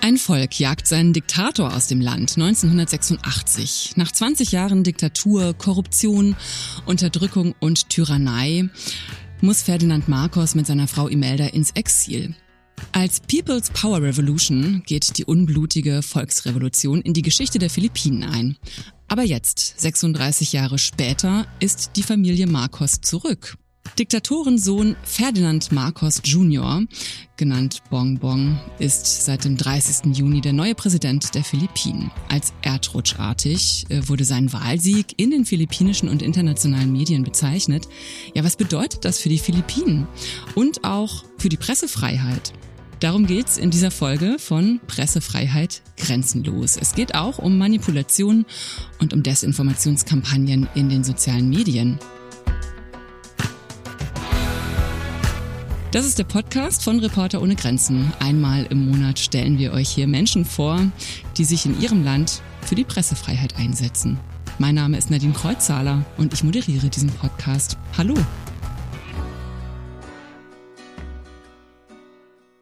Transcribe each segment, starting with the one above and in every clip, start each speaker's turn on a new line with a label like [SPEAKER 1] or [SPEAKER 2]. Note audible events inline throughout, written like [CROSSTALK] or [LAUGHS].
[SPEAKER 1] Ein Volk jagt seinen Diktator aus dem Land 1986. Nach 20 Jahren Diktatur, Korruption, Unterdrückung und Tyrannei muss Ferdinand Marcos mit seiner Frau Imelda ins Exil. Als People's Power Revolution geht die unblutige Volksrevolution in die Geschichte der Philippinen ein. Aber jetzt, 36 Jahre später, ist die Familie Marcos zurück. Diktatorensohn Ferdinand Marcos Jr., genannt Bong Bong, ist seit dem 30. Juni der neue Präsident der Philippinen. Als erdrutschartig äh, wurde sein Wahlsieg in den philippinischen und internationalen Medien bezeichnet. Ja, was bedeutet das für die Philippinen und auch für die Pressefreiheit? Darum geht's in dieser Folge von Pressefreiheit grenzenlos. Es geht auch um Manipulation und um Desinformationskampagnen in den sozialen Medien. Das ist der Podcast von Reporter ohne Grenzen. Einmal im Monat stellen wir euch hier Menschen vor, die sich in ihrem Land für die Pressefreiheit einsetzen. Mein Name ist Nadine Kreuzzahler und ich moderiere diesen Podcast. Hallo.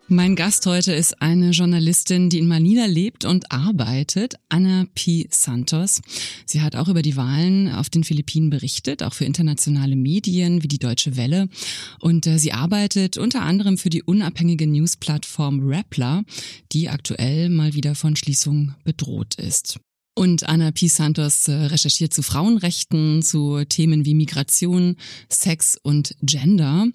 [SPEAKER 1] Mein Gast heute ist eine Journalistin, die in Manila lebt und arbeitet, Anna P. Santos. Sie hat auch über die Wahlen auf den Philippinen berichtet, auch für internationale Medien wie die Deutsche Welle. Und äh, sie arbeitet unter anderem für die unabhängige Newsplattform Rappler, die aktuell mal wieder von Schließung bedroht ist. Und Anna P. Santos äh, recherchiert zu Frauenrechten, zu Themen wie Migration, Sex und Gender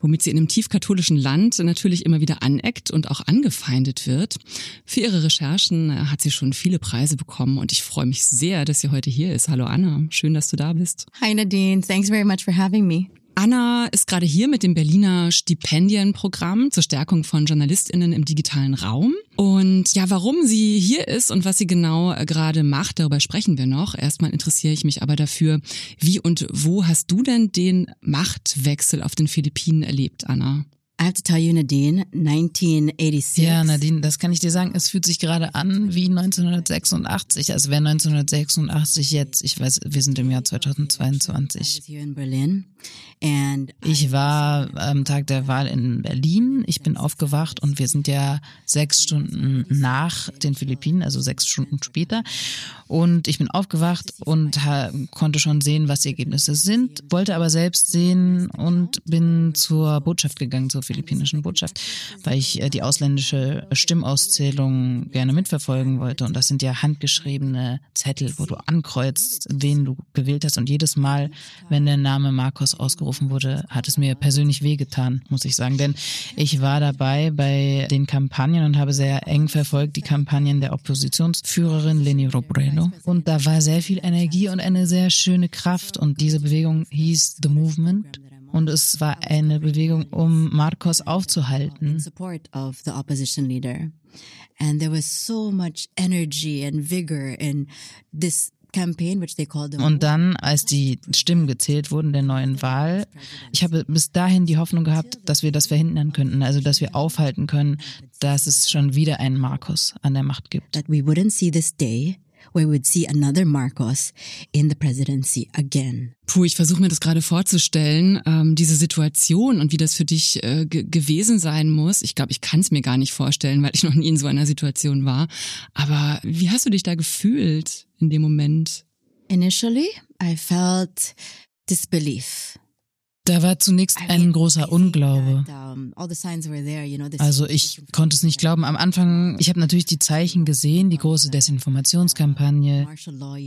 [SPEAKER 1] womit sie in einem tiefkatholischen Land natürlich immer wieder aneckt und auch angefeindet wird. Für ihre Recherchen äh, hat sie schon viele Preise bekommen und ich freue mich sehr, dass sie heute hier ist. Hallo Anna, schön, dass du da bist.
[SPEAKER 2] Hi Nadine, thanks very much for having me.
[SPEAKER 1] Anna ist gerade hier mit dem Berliner Stipendienprogramm zur Stärkung von JournalistInnen im digitalen Raum. Und ja, warum sie hier ist und was sie genau äh, gerade macht, darüber sprechen wir noch. Erstmal interessiere ich mich aber dafür, wie und wo hast du denn den Machtwechsel auf den Philippinen erlebt, Anna?
[SPEAKER 2] I have to tell you, Nadine, 1986.
[SPEAKER 3] Ja, Nadine, das kann ich dir sagen. Es fühlt sich gerade an wie 1986. Also wäre 1986 jetzt, ich weiß, wir sind im Jahr 2022. Ich war am Tag der Wahl in Berlin. Ich bin aufgewacht und wir sind ja sechs Stunden nach den Philippinen, also sechs Stunden später. Und ich bin aufgewacht und konnte schon sehen, was die Ergebnisse sind, wollte aber selbst sehen und bin zur Botschaft gegangen, zur philippinischen Botschaft, weil ich äh, die ausländische Stimmauszählung gerne mitverfolgen wollte. Und das sind ja handgeschriebene Zettel, wo du ankreuzt, wen du gewählt hast. Und jedes Mal, wenn der Name Marcos ausgerufen wurde, hat es mir persönlich wehgetan, muss ich sagen. Denn ich war dabei bei den Kampagnen und habe sehr eng verfolgt die Kampagnen der Oppositionsführerin Leni Robredo. Und da war sehr viel Energie und eine sehr schöne Kraft. Und diese Bewegung hieß The Movement. Und es war eine Bewegung, um Marcos aufzuhalten.
[SPEAKER 2] And there was so much energy and vigor in this
[SPEAKER 3] und dann, als die Stimmen gezählt wurden der neuen Wahl, ich habe bis dahin die Hoffnung gehabt, dass wir das verhindern könnten, also dass wir aufhalten können, dass es schon wieder einen Marcos an der Macht gibt.
[SPEAKER 2] That we wouldn't see this day we would see another Marcos in the presidency again.
[SPEAKER 1] Puh, ich versuche mir das gerade vorzustellen, ähm, diese Situation und wie das für dich äh, gewesen sein muss. Ich glaube, ich kann es mir gar nicht vorstellen, weil ich noch nie in so einer Situation war. Aber wie hast du dich da gefühlt in dem Moment?
[SPEAKER 2] Initially, I felt disbelief.
[SPEAKER 3] Da war zunächst ein großer Unglaube. Also ich konnte es nicht glauben. Am Anfang, ich habe natürlich die Zeichen gesehen, die große Desinformationskampagne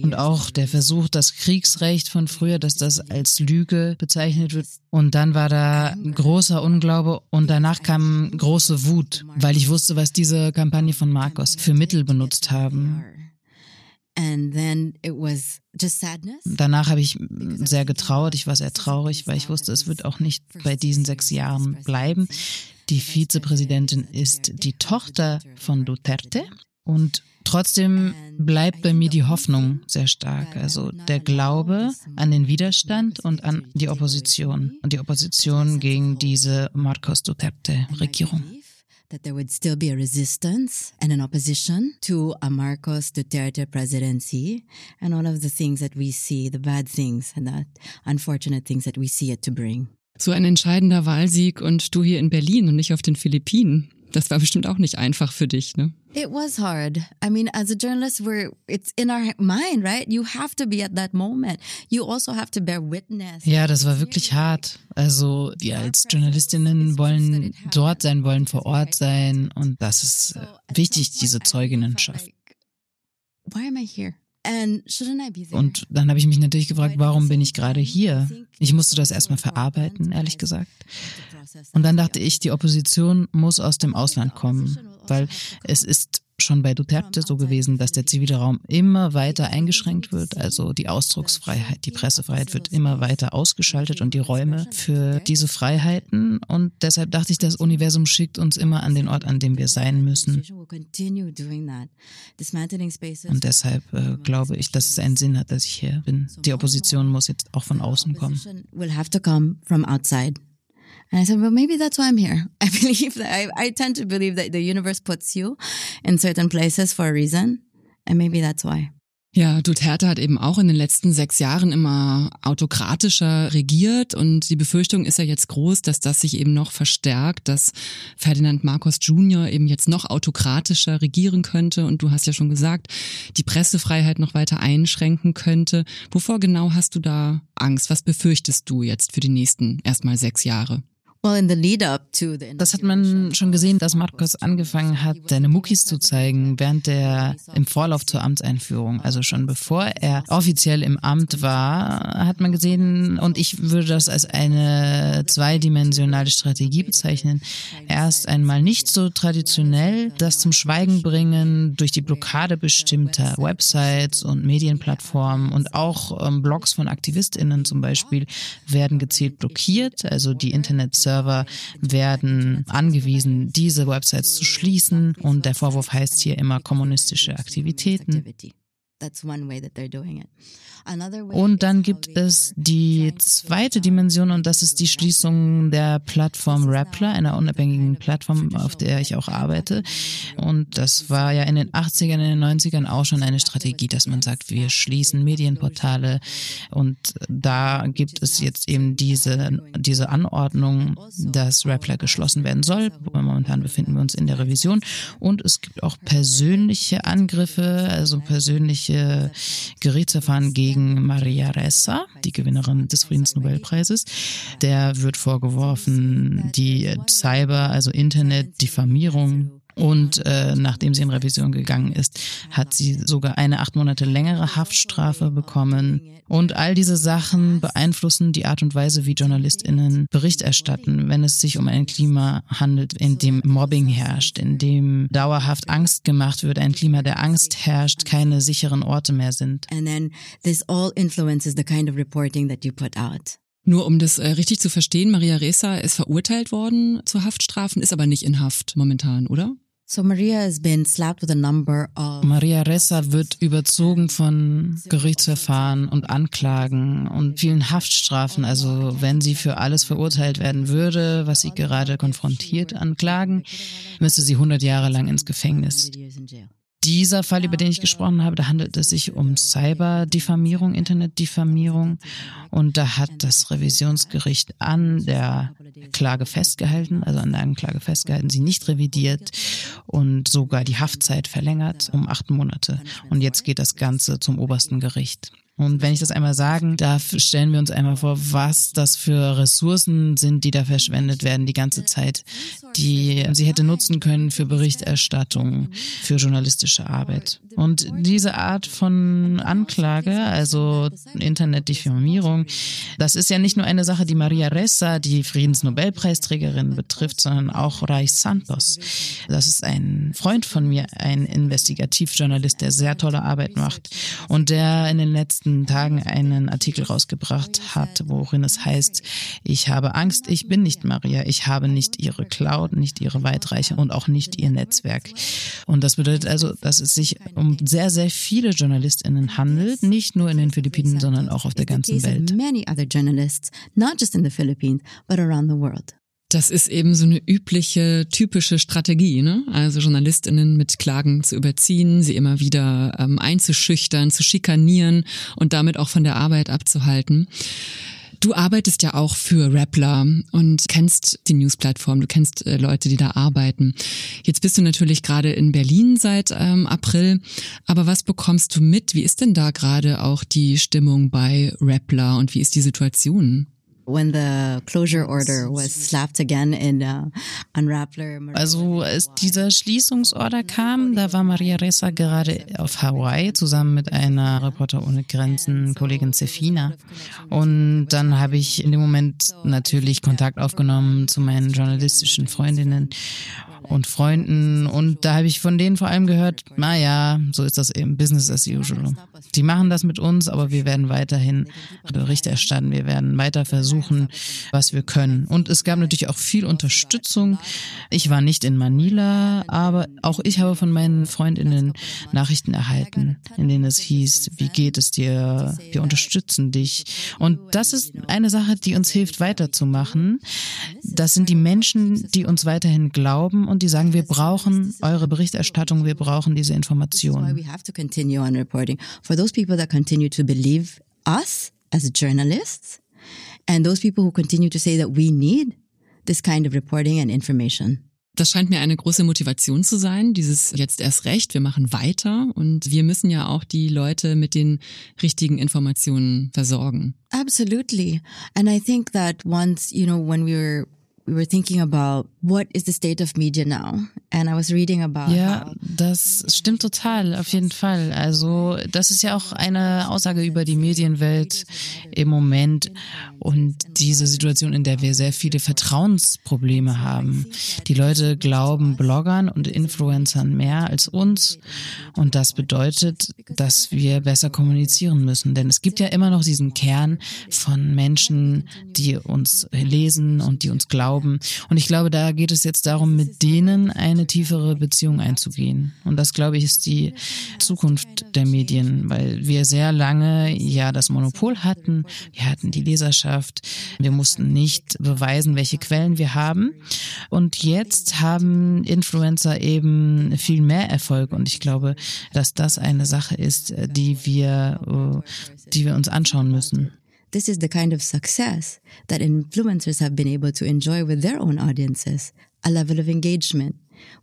[SPEAKER 3] und auch der Versuch, das Kriegsrecht von früher, dass das als Lüge bezeichnet wird. Und dann war da großer Unglaube und danach kam große Wut, weil ich wusste, was diese Kampagne von Marcos für Mittel benutzt haben. Danach habe ich sehr getrauert. Ich war sehr traurig, weil ich wusste, es wird auch nicht bei diesen sechs Jahren bleiben. Die Vizepräsidentin ist die Tochter von Duterte und trotzdem bleibt bei mir die Hoffnung sehr stark. Also der Glaube an den Widerstand und an die Opposition und die Opposition gegen diese Marcos Duterte-Regierung.
[SPEAKER 2] That there would still be a resistance and an opposition to a Marcos Duterte presidency and all of the things that we see, the bad things and the unfortunate things that we see it to bring.
[SPEAKER 1] So ein entscheidender Wahlsieg und du hier in Berlin und nicht auf den Philippinen. Das war bestimmt auch nicht einfach für dich, ne?
[SPEAKER 2] It was hard. I mean, as a journalist, we're it's in our mind, right? You have to be at that moment. You also have to bear witness.
[SPEAKER 3] Ja, das war wirklich hart. Also wir als Journalistinnen wollen dort sein, wollen vor Ort sein und das ist äh, wichtig, diese Zeuginnenschaft.
[SPEAKER 2] Why am I here?
[SPEAKER 3] Und dann habe ich mich natürlich gefragt, warum bin ich gerade hier? Ich musste das erstmal verarbeiten, ehrlich gesagt. Und dann dachte ich, die Opposition muss aus dem Ausland kommen, weil es ist schon bei Duterte so gewesen, dass der zivile Raum immer weiter eingeschränkt wird. Also die Ausdrucksfreiheit, die Pressefreiheit wird immer weiter ausgeschaltet und die Räume für diese Freiheiten. Und deshalb dachte ich, das Universum schickt uns immer an den Ort, an dem wir sein müssen. Und deshalb äh, glaube ich, dass es einen Sinn hat, dass ich hier bin. Die Opposition muss jetzt auch von außen kommen.
[SPEAKER 2] And I said, well, maybe that's why I'm here. [LAUGHS] I believe that I, I tend to believe that the universe puts you in certain places for a reason. And maybe that's why.
[SPEAKER 1] Ja, Duterte hat eben auch in den letzten sechs Jahren immer autokratischer regiert und die Befürchtung ist ja jetzt groß, dass das sich eben noch verstärkt, dass Ferdinand Marcos Jr. eben jetzt noch autokratischer regieren könnte und du hast ja schon gesagt, die Pressefreiheit noch weiter einschränken könnte. Wovor genau hast du da Angst? Was befürchtest du jetzt für die nächsten erstmal sechs Jahre?
[SPEAKER 3] Das hat man schon gesehen, dass Marcos angefangen hat, seine Muckis zu zeigen während der im Vorlauf zur Amtseinführung. Also schon bevor er offiziell im Amt war, hat man gesehen, und ich würde das als eine zweidimensionale Strategie bezeichnen. Erst einmal nicht so traditionell, das zum Schweigen bringen durch die Blockade bestimmter Websites und Medienplattformen und auch ähm, Blogs von AktivistInnen zum Beispiel werden gezielt blockiert, also die Internet Server werden angewiesen, diese Websites zu schließen und der Vorwurf heißt hier immer kommunistische Aktivitäten. Und dann gibt es die zweite Dimension und das ist die Schließung der Plattform Rappler, einer unabhängigen Plattform, auf der ich auch arbeite. Und das war ja in den 80ern, in den 90ern auch schon eine Strategie, dass man sagt, wir schließen Medienportale und da gibt es jetzt eben diese, diese Anordnung, dass Rappler geschlossen werden soll. Momentan befinden wir uns in der Revision und es gibt auch persönliche Angriffe, also persönliche Gerichtsverfahren gegen gegen Maria Ressa, die Gewinnerin des Friedensnobelpreises. Der wird vorgeworfen, die Cyber, also Internet-Diffamierung und äh, nachdem sie in Revision gegangen ist, hat sie sogar eine acht Monate längere Haftstrafe bekommen. Und all diese Sachen beeinflussen die Art und Weise, wie JournalistInnen Bericht erstatten, wenn es sich um ein Klima handelt, in dem Mobbing herrscht, in dem dauerhaft Angst gemacht wird, ein Klima der Angst herrscht, keine sicheren Orte mehr sind.
[SPEAKER 2] And then this all influences the kind of reporting that you put out.
[SPEAKER 1] Nur um das äh, richtig zu verstehen, Maria Ressa ist verurteilt worden zu Haftstrafen, ist aber nicht in Haft momentan, oder?
[SPEAKER 2] So Maria has been slapped with a number of
[SPEAKER 3] Maria Ressa wird überzogen von Gerichtsverfahren und Anklagen und vielen Haftstrafen. Also wenn sie für alles verurteilt werden würde, was sie gerade konfrontiert anklagen, müsste sie 100 Jahre lang ins Gefängnis. Dieser Fall, über den ich gesprochen habe, da handelt es sich um Cyber-Diffamierung, Internet-Diffamierung. Und da hat das Revisionsgericht an der Klage festgehalten, also an der Anklage festgehalten, sie nicht revidiert und sogar die Haftzeit verlängert um acht Monate. Und jetzt geht das Ganze zum obersten Gericht. Und wenn ich das einmal sagen darf, stellen wir uns einmal vor, was das für Ressourcen sind, die da verschwendet werden die ganze Zeit, die sie hätte nutzen können für Berichterstattung, für journalistische Arbeit. Und diese Art von Anklage, also Internetdiffamierung, das ist ja nicht nur eine Sache, die Maria Ressa, die Friedensnobelpreisträgerin, betrifft, sondern auch Reich Santos. Das ist ein Freund von mir, ein Investigativjournalist, der sehr tolle Arbeit macht und der in den letzten letzten Tagen einen Artikel rausgebracht hat, worin es heißt, ich habe Angst, ich bin nicht Maria, ich habe nicht ihre Cloud, nicht ihre Weitreiche und auch nicht ihr Netzwerk. Und das bedeutet also, dass es sich um sehr, sehr viele JournalistInnen handelt, nicht nur in den Philippinen, sondern auch auf der ganzen Welt.
[SPEAKER 1] Das ist eben so eine übliche, typische Strategie, ne? Also JournalistInnen mit Klagen zu überziehen, sie immer wieder ähm, einzuschüchtern, zu schikanieren und damit auch von der Arbeit abzuhalten. Du arbeitest ja auch für Rappler und kennst die Newsplattform, du kennst äh, Leute, die da arbeiten. Jetzt bist du natürlich gerade in Berlin seit ähm, April, aber was bekommst du mit? Wie ist denn da gerade auch die Stimmung bei Rappler und wie ist die Situation?
[SPEAKER 2] When the closure order was slapped again in uh.
[SPEAKER 3] Also als dieser Schließungsorder kam, da war Maria Ressa gerade auf Hawaii zusammen mit einer Reporter ohne Grenzen Kollegin Sefina. und dann habe ich in dem Moment natürlich Kontakt aufgenommen zu meinen journalistischen Freundinnen und Freunden. Und da habe ich von denen vor allem gehört, naja, so ist das eben Business as usual. Die machen das mit uns, aber wir werden weiterhin Berichte erstatten, wir werden weiter versuchen, was wir können. Und es gab natürlich auch viel Unterstützung. Ich war nicht in Manila, aber auch ich habe von meinen Freundinnen Nachrichten erhalten, in denen es hieß, wie geht es dir, wir unterstützen dich. Und das ist eine Sache, die uns hilft weiterzumachen. Das sind die Menschen, die uns weiterhin glauben und die sagen, wir brauchen eure Berichterstattung, wir brauchen diese Informationen.
[SPEAKER 2] As journalists and those people who continue to say that we need this kind of reporting and information.
[SPEAKER 1] Das scheint mir eine große Motivation zu sein, dieses jetzt erst recht, wir machen weiter und wir müssen ja auch die Leute mit den richtigen Informationen versorgen.
[SPEAKER 2] Absolutely. And I think that once, you know, when we were we were thinking about what is the state of media now and I was reading about
[SPEAKER 3] Ja, das stimmt total, auf jeden Fall. Also, das ist ja auch eine Aussage über die Medienwelt im Moment und diese Situation, in der wir sehr viele Vertrauensprobleme haben. Die Leute glauben Bloggern und Influencern mehr als uns und das bedeutet, dass wir besser kommunizieren müssen, denn es gibt ja immer noch diesen Kern von Menschen, die uns lesen und die uns glauben glauben. Und ich glaube, da geht es jetzt darum, mit denen eine tiefere Beziehung einzugehen. Und das, glaube ich, ist die Zukunft der Medien, weil wir sehr lange ja das Monopol hatten. Wir hatten die Leserschaft. Wir mussten nicht beweisen, welche Quellen wir haben. Und jetzt haben Influencer eben viel mehr Erfolg. Und ich glaube, dass das eine Sache ist, die wir, äh, die wir uns anschauen müssen.
[SPEAKER 2] This is the kind of success that influencers have been able to enjoy with their own audiences, a level of engagement,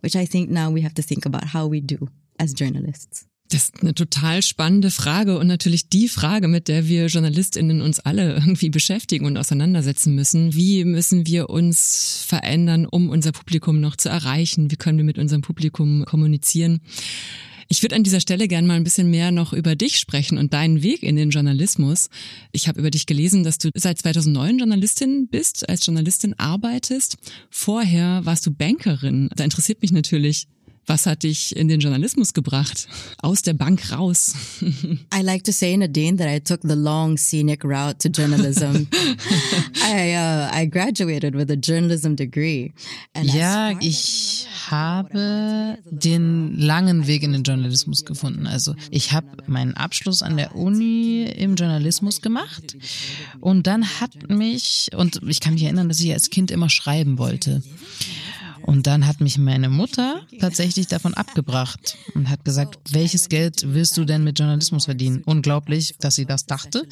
[SPEAKER 2] which I think now we have to think about how we do as journalists.
[SPEAKER 1] Das ist eine total spannende Frage und natürlich die Frage, mit der wir JournalistInnen uns alle irgendwie beschäftigen und auseinandersetzen müssen. Wie müssen wir uns verändern, um unser Publikum noch zu erreichen? Wie können wir mit unserem Publikum kommunizieren? Ich würde an dieser Stelle gern mal ein bisschen mehr noch über dich sprechen und deinen Weg in den Journalismus. Ich habe über dich gelesen, dass du seit 2009 Journalistin bist, als Journalistin arbeitest. Vorher warst du Bankerin. Da interessiert mich natürlich, was hat dich in den Journalismus gebracht? Aus der Bank raus? [LAUGHS]
[SPEAKER 2] I like to say, Nadine, that I took the long scenic route to journalism. [LAUGHS] I, uh, I graduated with a journalism degree.
[SPEAKER 3] ja, ich habe den langen Weg in den Journalismus gefunden. Also ich habe meinen Abschluss an der Uni im Journalismus gemacht und dann hat mich, und ich kann mich erinnern, dass ich als Kind immer schreiben wollte. Und dann hat mich meine Mutter tatsächlich davon abgebracht und hat gesagt, welches Geld willst du denn mit Journalismus verdienen? Unglaublich, dass sie das dachte.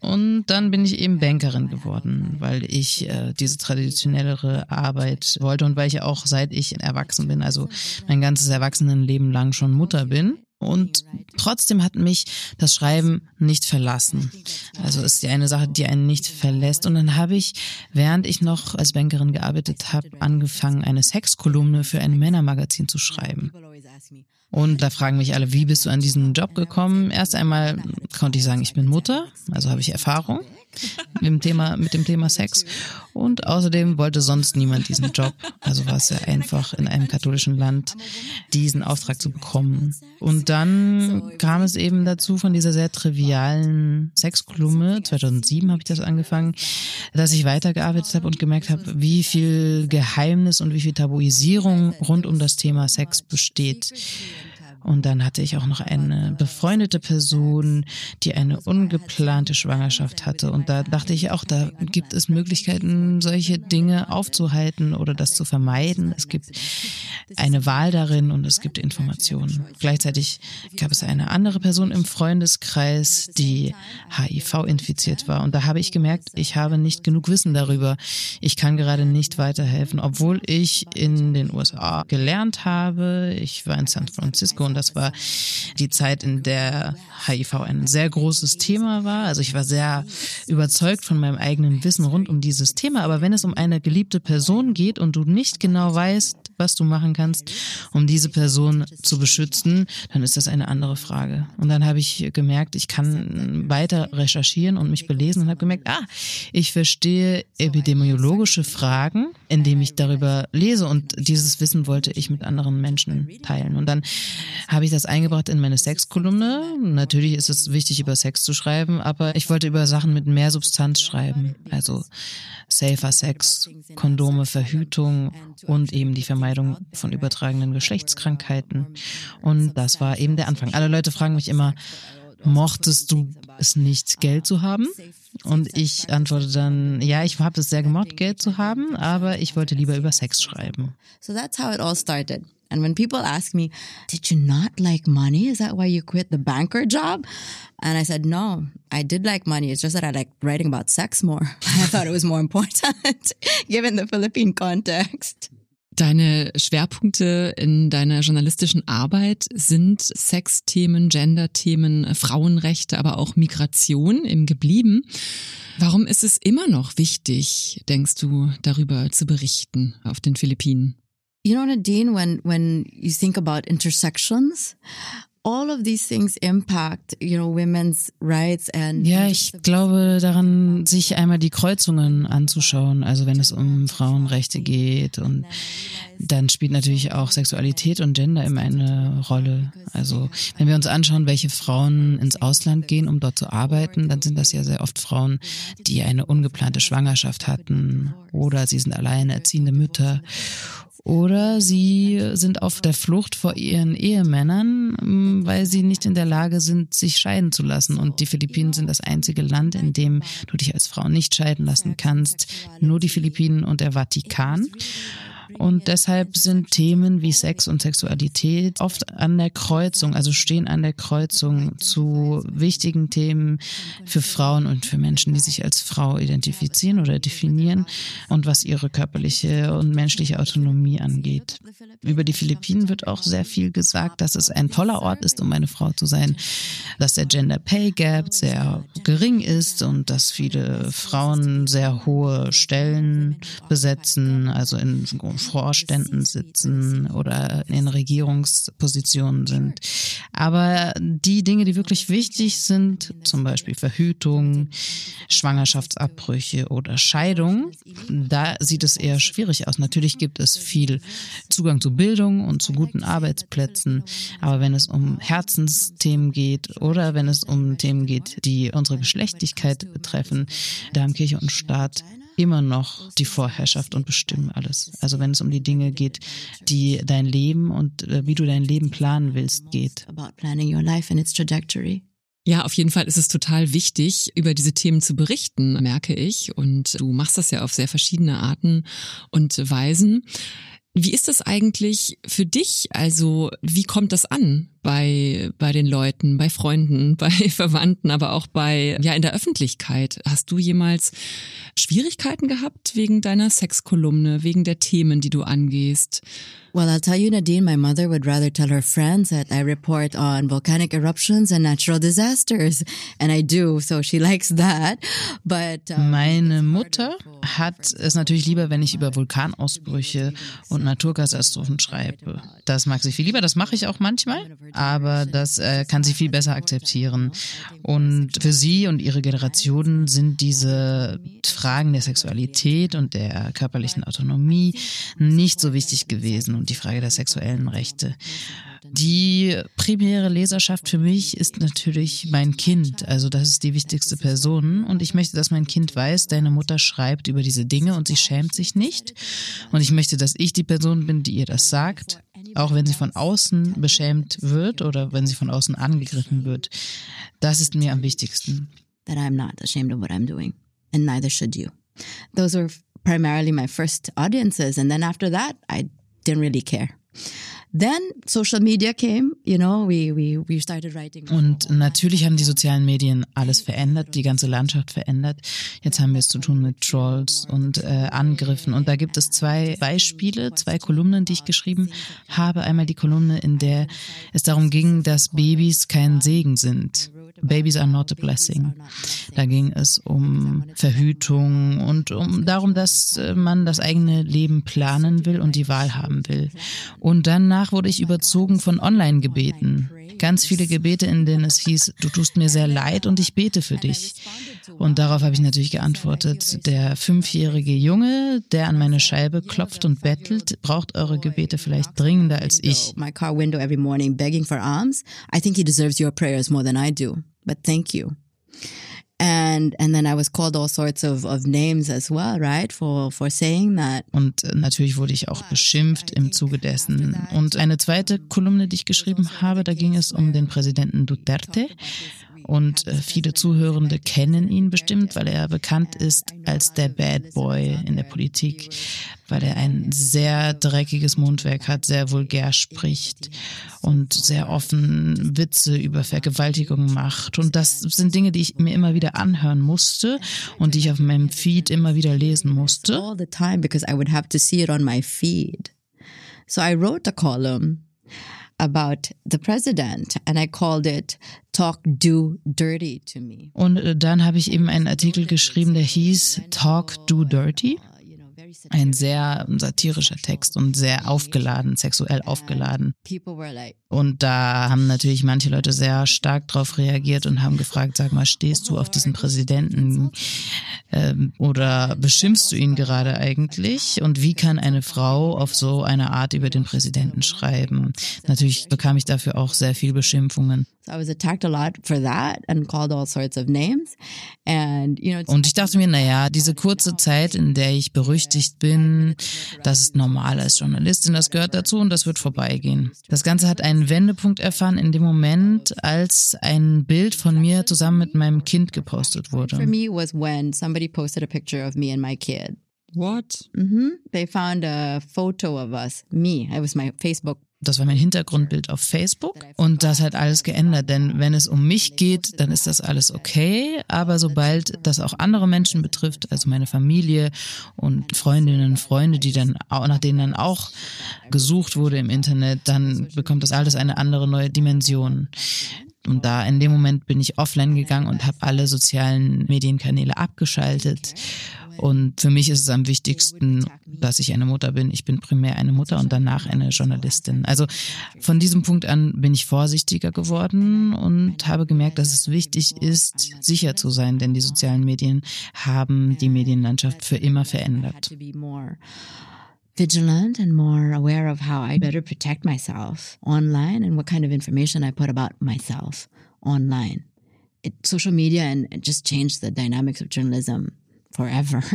[SPEAKER 3] Und dann bin ich eben Bankerin geworden, weil ich äh, diese traditionellere Arbeit wollte und weil ich auch seit ich erwachsen bin, also mein ganzes Erwachsenenleben lang schon Mutter bin. Und trotzdem hat mich das Schreiben nicht verlassen. Also ist ja eine Sache, die einen nicht verlässt. Und dann habe ich, während ich noch als Bankerin gearbeitet habe, angefangen, eine Sexkolumne für ein Männermagazin zu schreiben. Und da fragen mich alle, wie bist du an diesen Job gekommen? Erst einmal konnte ich sagen, ich bin Mutter, also habe ich Erfahrung [LAUGHS] mit dem Thema, mit dem Thema Sex. Und außerdem wollte sonst niemand diesen Job. Also war es sehr einfach, in einem katholischen Land diesen Auftrag zu bekommen. Und dann kam es eben dazu von dieser sehr trivialen Sexkolumne, 2007 habe ich das angefangen, dass ich weitergearbeitet habe und gemerkt habe, wie viel Geheimnis und wie viel Tabuisierung rund um das Thema Sex besteht. Und dann hatte ich auch noch eine befreundete Person, die eine ungeplante Schwangerschaft hatte. Und da dachte ich auch, da gibt es Möglichkeiten, solche Dinge aufzuhalten oder das zu vermeiden. Es gibt eine Wahl darin und es gibt Informationen. Gleichzeitig gab es eine andere Person im Freundeskreis, die HIV infiziert war. Und da habe ich gemerkt, ich habe nicht genug Wissen darüber. Ich kann gerade nicht weiterhelfen, obwohl ich in den USA gelernt habe. Ich war in San Francisco und das war die Zeit, in der HIV ein sehr großes Thema war. Also ich war sehr überzeugt von meinem eigenen Wissen rund um dieses Thema. Aber wenn es um eine geliebte Person geht und du nicht genau weißt, was du machen kannst, um diese Person zu beschützen, dann ist das eine andere Frage. Und dann habe ich gemerkt, ich kann weiter recherchieren und mich belesen und habe gemerkt, ah, ich verstehe epidemiologische Fragen, indem ich darüber lese und dieses Wissen wollte ich mit anderen Menschen teilen. Und dann habe ich das eingebracht in meine Sexkolumne. Natürlich ist es wichtig, über Sex zu schreiben, aber ich wollte über Sachen mit mehr Substanz schreiben. Also safer Sex, Kondome, Verhütung und eben die Vermeidung von übertragenen Geschlechtskrankheiten. Und das war eben der Anfang. Alle Leute fragen mich immer, mochtest du es nicht, Geld zu haben? Und ich antworte dann, ja, ich habe es sehr gemocht, Geld zu haben, aber ich wollte lieber über Sex schreiben.
[SPEAKER 2] So that's how it all started. And when people ask me, did you not like money? Is that why you quit the banker job? And I said, no, I did like money. It's just that I like writing about sex more. [LAUGHS] I thought it was more important [LAUGHS] given the Philippine context.
[SPEAKER 1] Deine Schwerpunkte in deiner journalistischen Arbeit sind Sexthemen, Genderthemen, Frauenrechte, aber auch Migration im geblieben. Warum ist es immer noch wichtig, denkst du, darüber zu berichten auf den Philippinen?
[SPEAKER 2] You know, Nadine, when when you think about intersections, all of these things impact, you know, women's rights and
[SPEAKER 3] Ja, ich glaube daran, sich einmal die Kreuzungen anzuschauen, also wenn es um Frauenrechte geht und dann spielt natürlich auch Sexualität und Gender immer eine Rolle. Also wenn wir uns anschauen, welche Frauen ins Ausland gehen, um dort zu arbeiten, dann sind das ja sehr oft Frauen, die eine ungeplante Schwangerschaft hatten oder sie sind alleinerziehende Mütter oder sie sind auf der Flucht vor ihren Ehemännern, mm, weil sie nicht in der Lage sind, sich scheiden zu lassen. Und die Philippinen sind das einzige Land, in dem du dich als Frau nicht scheiden lassen kannst. Nur die Philippinen und der Vatikan. Und deshalb sind Themen wie Sex und Sexualität oft an der Kreuzung, also stehen an der Kreuzung zu wichtigen Themen für Frauen und für Menschen, die sich als Frau identifizieren oder definieren und was ihre körperliche und menschliche Autonomie angeht. Über die Philippinen wird auch sehr viel gesagt, dass es ein toller Ort ist, um eine Frau zu sein, dass der Gender Pay Gap sehr gering ist und dass viele Frauen sehr hohe Stellen besetzen, also in Vorständen sitzen oder in Regierungspositionen sind. Aber die Dinge, die wirklich wichtig sind, zum Beispiel Verhütung, Schwangerschaftsabbrüche oder Scheidung, da sieht es eher schwierig aus. Natürlich gibt es viel Zugang zu Bildung und zu guten Arbeitsplätzen. Aber wenn es um Herzensthemen geht oder wenn es um Themen geht, die unsere Geschlechtlichkeit betreffen, da haben Kirche und Staat immer noch die Vorherrschaft und bestimmen alles. Also wenn es um die Dinge geht, die dein Leben und äh, wie du dein Leben planen willst, geht.
[SPEAKER 1] Ja, auf jeden Fall ist es total wichtig, über diese Themen zu berichten, merke ich. Und du machst das ja auf sehr verschiedene Arten und Weisen. Wie ist das eigentlich für dich? Also, wie kommt das an bei, bei den Leuten, bei Freunden, [LAUGHS] bei Verwandten, aber auch bei, ja, in der Öffentlichkeit? Hast du jemals Schwierigkeiten gehabt wegen deiner Sexkolumne, wegen der Themen, die du angehst?
[SPEAKER 2] Well, I'll tell you, Nadine, my mother would rather tell her friends that I report on volcanic eruptions and natural disasters. And I do, so she [LAUGHS] likes that. But,
[SPEAKER 3] um, Meine Mutter hat es natürlich lieber, wenn ich über Vulkanausbrüche und Naturkatastrophen schreibe. Das mag sie viel lieber, das mache ich auch manchmal, aber das äh, kann sie viel besser akzeptieren. Und für sie und ihre Generationen sind diese Fragen der Sexualität und der körperlichen Autonomie nicht so wichtig gewesen. Und die Frage der sexuellen Rechte. Die primäre Leserschaft für mich ist natürlich mein Kind. Also das ist die wichtigste Person. Und ich möchte, dass mein Kind weiß, deine Mutter schreibt über diese Dinge und sie schämt sich nicht. Und ich möchte, dass ich die Person bin, die ihr das sagt. Auch wenn sie von außen beschämt wird oder wenn sie von außen angegriffen wird. Das ist mir am wichtigsten.
[SPEAKER 2] That I'm not ashamed of what I'm doing, and neither should you. Those were primarily my first audiences, and then after that, I didn't really care. Then social media came, you know, we, we, we started writing.
[SPEAKER 3] Und natürlich haben die sozialen Medien alles verändert, die ganze Landschaft verändert. Jetzt haben wir es zu tun mit Trolls und äh, Angriffen. Und da gibt es zwei Beispiele, zwei Kolumnen, die ich geschrieben habe. Einmal die Kolumne, in der es darum ging, dass Babys kein Segen sind. Babies are not a blessing. Da ging es um Verhütung und um darum, dass äh, man das eigene Leben planen will und die Wahl haben will. Und danach wurde ich überzogen von Online-Gebeten. Ganz viele Gebete, in denen es hieß, du tust mir sehr leid und ich bete für dich. Und darauf habe ich natürlich geantwortet, der fünfjährige Junge, der an meine Scheibe klopft und bettelt, braucht eure Gebete vielleicht dringender als ich.
[SPEAKER 2] My car window every morning begging for alms. I think he deserves your prayers more than I do. But thank you. And and then I was called all sorts of, of names as well, right? For for saying that.
[SPEAKER 3] Und äh, natürlich wurde ich auch beschimpft im Zuge dessen. Und eine zweite Kolumne, die ich geschrieben habe, da ging es um den Präsidenten Duterte. Und äh, viele Zuhörende kennen ihn bestimmt, weil er bekannt ist als der Bad Boy in der Politik, weil er ein sehr dreckiges Mundwerk hat, sehr vulgär spricht und sehr offen Witze über Vergewaltigung macht. Und das sind Dinge, die ich mir immer wieder anhören musste und die ich auf meinem Feed immer wieder lesen musste.
[SPEAKER 2] All the time because I would have to see it on my feed. So I wrote a column about the president and I called it Talk Do Dirty to Me.
[SPEAKER 3] Und äh, dann habe ich eben einen Artikel geschrieben, der hieß Talk Do Dirty. Ein sehr satirischer Text und sehr aufgeladen, sexuell aufgeladen. Und da haben natürlich manche Leute sehr stark darauf reagiert und haben gefragt, sag mal, stehst du auf diesen Präsidenten ähm, oder beschimpfst du ihn gerade eigentlich? Und wie kann eine Frau auf so eine Art über den Präsidenten schreiben? Natürlich bekam ich dafür auch sehr viel Beschimpfungen.
[SPEAKER 2] So I was attacked a lot for that and called all sorts of names. And, you know, it's-
[SPEAKER 3] Und ich dachte mir, naja, diese kurze Zeit, in der ich berüchtigt bin, das ist normal als Journalistin, das gehört dazu und das wird vorbeigehen. Das Ganze hat einen Wendepunkt erfahren in dem Moment, als ein Bild von mir zusammen mit meinem Kind gepostet
[SPEAKER 2] for
[SPEAKER 3] wurde.
[SPEAKER 2] me was when somebody posted a picture of me and my kid.
[SPEAKER 1] What?
[SPEAKER 2] hmm They found a photo of us, me. It was my Facebook
[SPEAKER 3] Das war mein Hintergrundbild auf Facebook und das hat alles geändert, denn wenn es um mich geht, dann ist das alles okay, aber sobald das auch andere Menschen betrifft, also meine Familie und Freundinnen und Freunde, die dann auch, nach denen dann auch gesucht wurde im Internet, dann bekommt das alles eine andere neue Dimension. Und da in dem Moment bin ich offline gegangen und habe alle sozialen Medienkanäle abgeschaltet. Und für mich ist es am wichtigsten, dass ich eine Mutter bin. Ich bin primär eine Mutter und danach eine Journalistin. Also von diesem Punkt an bin ich vorsichtiger geworden und habe gemerkt, dass es wichtig ist, sicher zu sein, denn die sozialen Medien haben die Medienlandschaft für immer verändert.
[SPEAKER 2] vigilant and more aware of how I better protect myself online and what kind of information I put about myself online. It, social media and just changed the dynamics of journalism forever. [LAUGHS]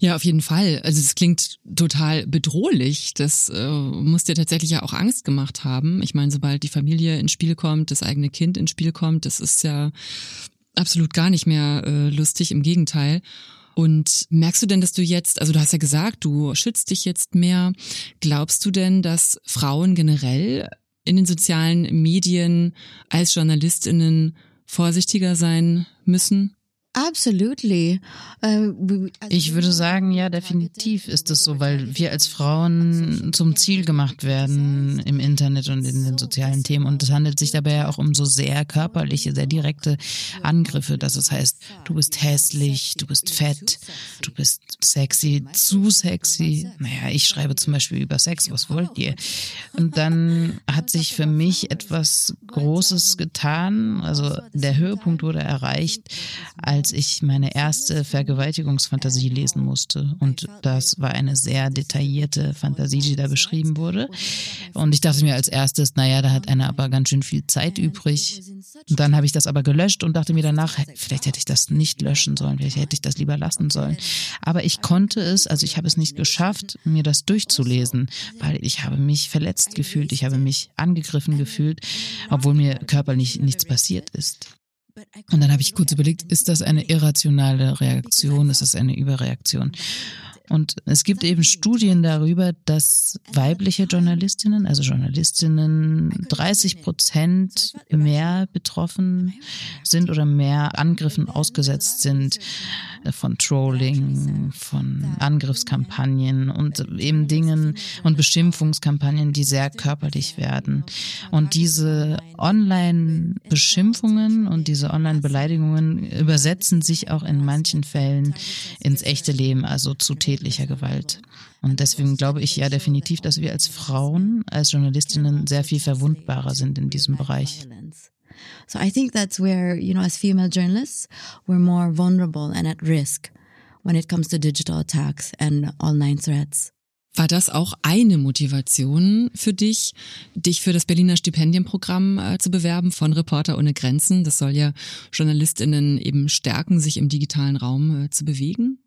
[SPEAKER 1] Ja, auf jeden Fall. Also es klingt total bedrohlich. Das äh, muss dir tatsächlich ja auch Angst gemacht haben. Ich meine, sobald die Familie ins Spiel kommt, das eigene Kind ins Spiel kommt, das ist ja absolut gar nicht mehr äh, lustig, im Gegenteil. Und merkst du denn, dass du jetzt, also du hast ja gesagt, du schützt dich jetzt mehr. Glaubst du denn, dass Frauen generell in den sozialen Medien als Journalistinnen vorsichtiger sein müssen?
[SPEAKER 2] Absolutely. We, as
[SPEAKER 3] Ich würde sagen, ja, definitiv ist es so, weil wir als Frauen zum Ziel gemacht werden im Internet und in den sozialen Themen. Und es handelt sich dabei ja auch um so sehr körperliche, sehr direkte Angriffe, dass es heißt, du bist hässlich, du bist fett, du bist sexy, zu sexy. Naja, ich schreibe zum Beispiel über Sex, was wollt ihr? Und dann [LAUGHS] hat sich für mich etwas Großes getan. Also der Höhepunkt wurde erreicht, als als ich meine erste Vergewaltigungsfantasie lesen musste. Und das war eine sehr detaillierte Fantasie, die da beschrieben wurde. Und ich dachte mir als erstes, naja, da hat einer aber ganz schön viel Zeit übrig. Und dann habe ich das aber gelöscht und dachte mir danach, vielleicht hätte ich das nicht löschen sollen, vielleicht hätte ich das lieber lassen sollen. Aber ich konnte es, also ich habe es nicht geschafft, mir das durchzulesen, weil ich habe mich verletzt gefühlt, ich habe mich angegriffen gefühlt, obwohl mir körperlich nichts passiert ist. Und dann habe ich kurz überlegt, ist das eine irrationale Reaktion, ist das eine Überreaktion? Und es gibt eben Studien darüber, dass weibliche Journalistinnen, also Journalistinnen, 30 Prozent mehr betroffen sind oder mehr Angriffen ausgesetzt sind von Trolling, von Angriffskampagnen und eben Dingen und Beschimpfungskampagnen, die sehr körperlich werden. Und diese Online-Beschimpfungen und diese Online-Beleidigungen übersetzen sich auch in manchen Fällen ins echte Leben, also zu tätlicher Gewalt. Und deswegen glaube ich ja definitiv, dass wir als Frauen, als Journalistinnen sehr viel verwundbarer sind in diesem Bereich.
[SPEAKER 2] So I think that's where, you know, as female journalists, we're more vulnerable and at risk when it comes to digital attacks and online threats.
[SPEAKER 1] War das auch eine Motivation für dich, dich für das Berliner Stipendienprogramm äh, zu bewerben von Reporter ohne Grenzen? Das soll ja Journalistinnen eben stärken, sich im digitalen Raum äh, zu bewegen.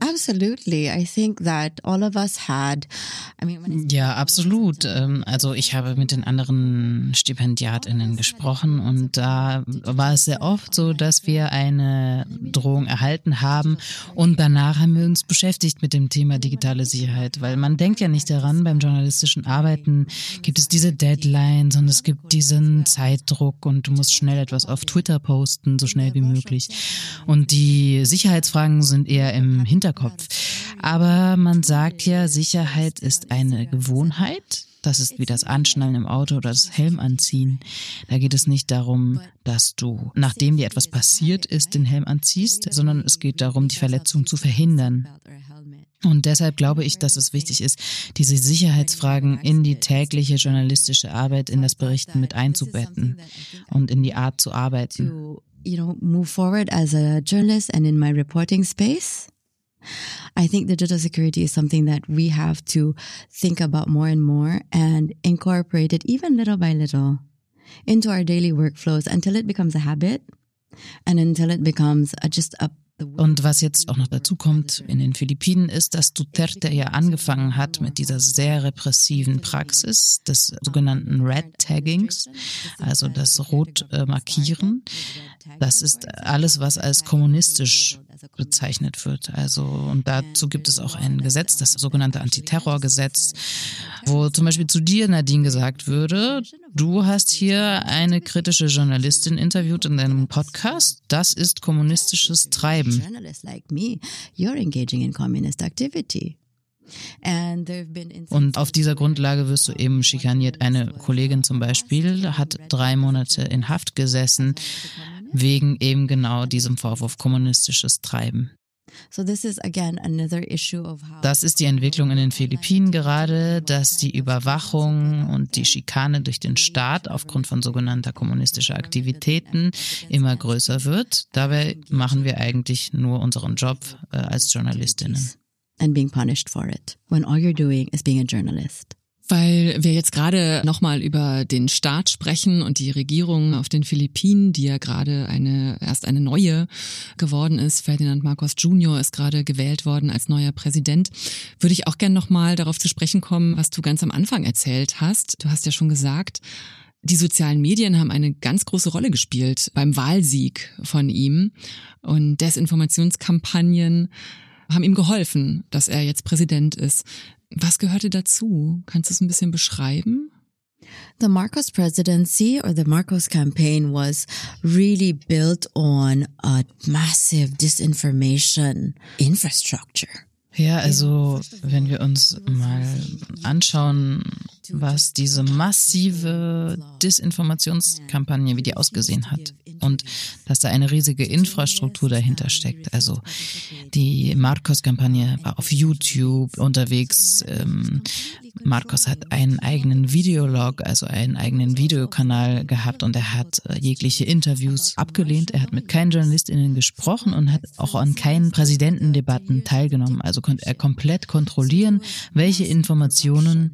[SPEAKER 2] Absolutely. I think that all of us had.
[SPEAKER 3] I mean, ja, absolut. Ähm, also ich habe mit den anderen Stipendiatinnen gesprochen und da war es sehr oft so, dass wir eine Drohung erhalten haben und danach haben wir uns beschäftigt mit dem Thema digitale Sicherheit, weil man denkt ja nicht daran, beim journalistischen Arbeiten gibt es diese Deadlines und es gibt diesen Zeitdruck und du musst schnell etwas auf Twitter posten, so schnell wie möglich. Und die Sicherheitsfragen sind eher im Hintergrund Hinterkopf. Aber man sagt ja, Sicherheit ist eine Gewohnheit. Das ist wie das Anschnallen im Auto oder das Helm anziehen. Da geht es nicht darum, dass du, nachdem dir etwas passiert ist, den Helm anziehst, sondern es geht darum, die Verletzung zu verhindern. Und deshalb glaube ich, dass es wichtig ist, diese Sicherheitsfragen in die tägliche journalistische Arbeit, in das Berichten mit einzubetten und in die Art zu arbeiten.
[SPEAKER 2] You know, move forward as a journalist and in my reporting space. I think digital security is something that we have to think about more and more and incorporate it even little by little into our daily workflows until it becomes a habit and until it becomes a, just a
[SPEAKER 3] Und was jetzt auch noch dazu kommt in den Philippinen ist, dass Duterte ja angefangen hat mit dieser sehr repressiven Praxis des sogenannten Red Taggings, also das Rot äh, markieren. Das ist alles, was als kommunistisch bezeichnet wird. Also, und dazu gibt es auch ein Gesetz, das sogenannte Antiterrorgesetz, wo zum Beispiel zu dir, Nadine, gesagt würde, du hast hier eine kritische Journalistin interviewt in deinem Podcast. Das ist kommunistisches Treiben. Und auf dieser Grundlage wirst du eben schikaniert. Eine Kollegin zum Beispiel hat drei Monate in Haft gesessen wegen eben genau diesem Vorwurf kommunistisches Treiben. Das ist die Entwicklung in den Philippinen gerade, dass die Überwachung und die Schikane durch den Staat aufgrund von sogenannter kommunistischer Aktivitäten immer größer wird. Dabei machen wir eigentlich nur unseren Job äh, als Journalistinnen.
[SPEAKER 2] And being punished for it when all you're doing is being a journalist.
[SPEAKER 1] Weil wir jetzt gerade nochmal über den Staat sprechen und die Regierung auf den Philippinen, die ja gerade eine, erst eine neue geworden ist. Ferdinand Marcos Jr. ist gerade gewählt worden als neuer Präsident. Würde ich auch gern nochmal darauf zu sprechen kommen, was du ganz am Anfang erzählt hast. Du hast ja schon gesagt, die sozialen Medien haben eine ganz große Rolle gespielt beim Wahlsieg von ihm und Desinformationskampagnen haben ihm geholfen, dass er jetzt Präsident ist. Was gehörte dazu? Kannst du es ein bisschen beschreiben?
[SPEAKER 2] The Marcos presidency or the Marcos campaign was really built on a massive disinformation infrastructure.
[SPEAKER 3] Ja, also wenn wir uns mal anschauen, was diese massive Desinformationskampagne, wie die ausgesehen hat und dass da eine riesige Infrastruktur dahinter steckt. Also die Marcos-Kampagne war auf YouTube unterwegs. Ähm, Marcos hat einen eigenen Videolog, also einen eigenen Videokanal gehabt und er hat äh, jegliche Interviews abgelehnt. Er hat mit keinen JournalistInnen gesprochen und hat auch an keinen Präsidentendebatten teilgenommen. Also konnte er komplett kontrollieren, welche Informationen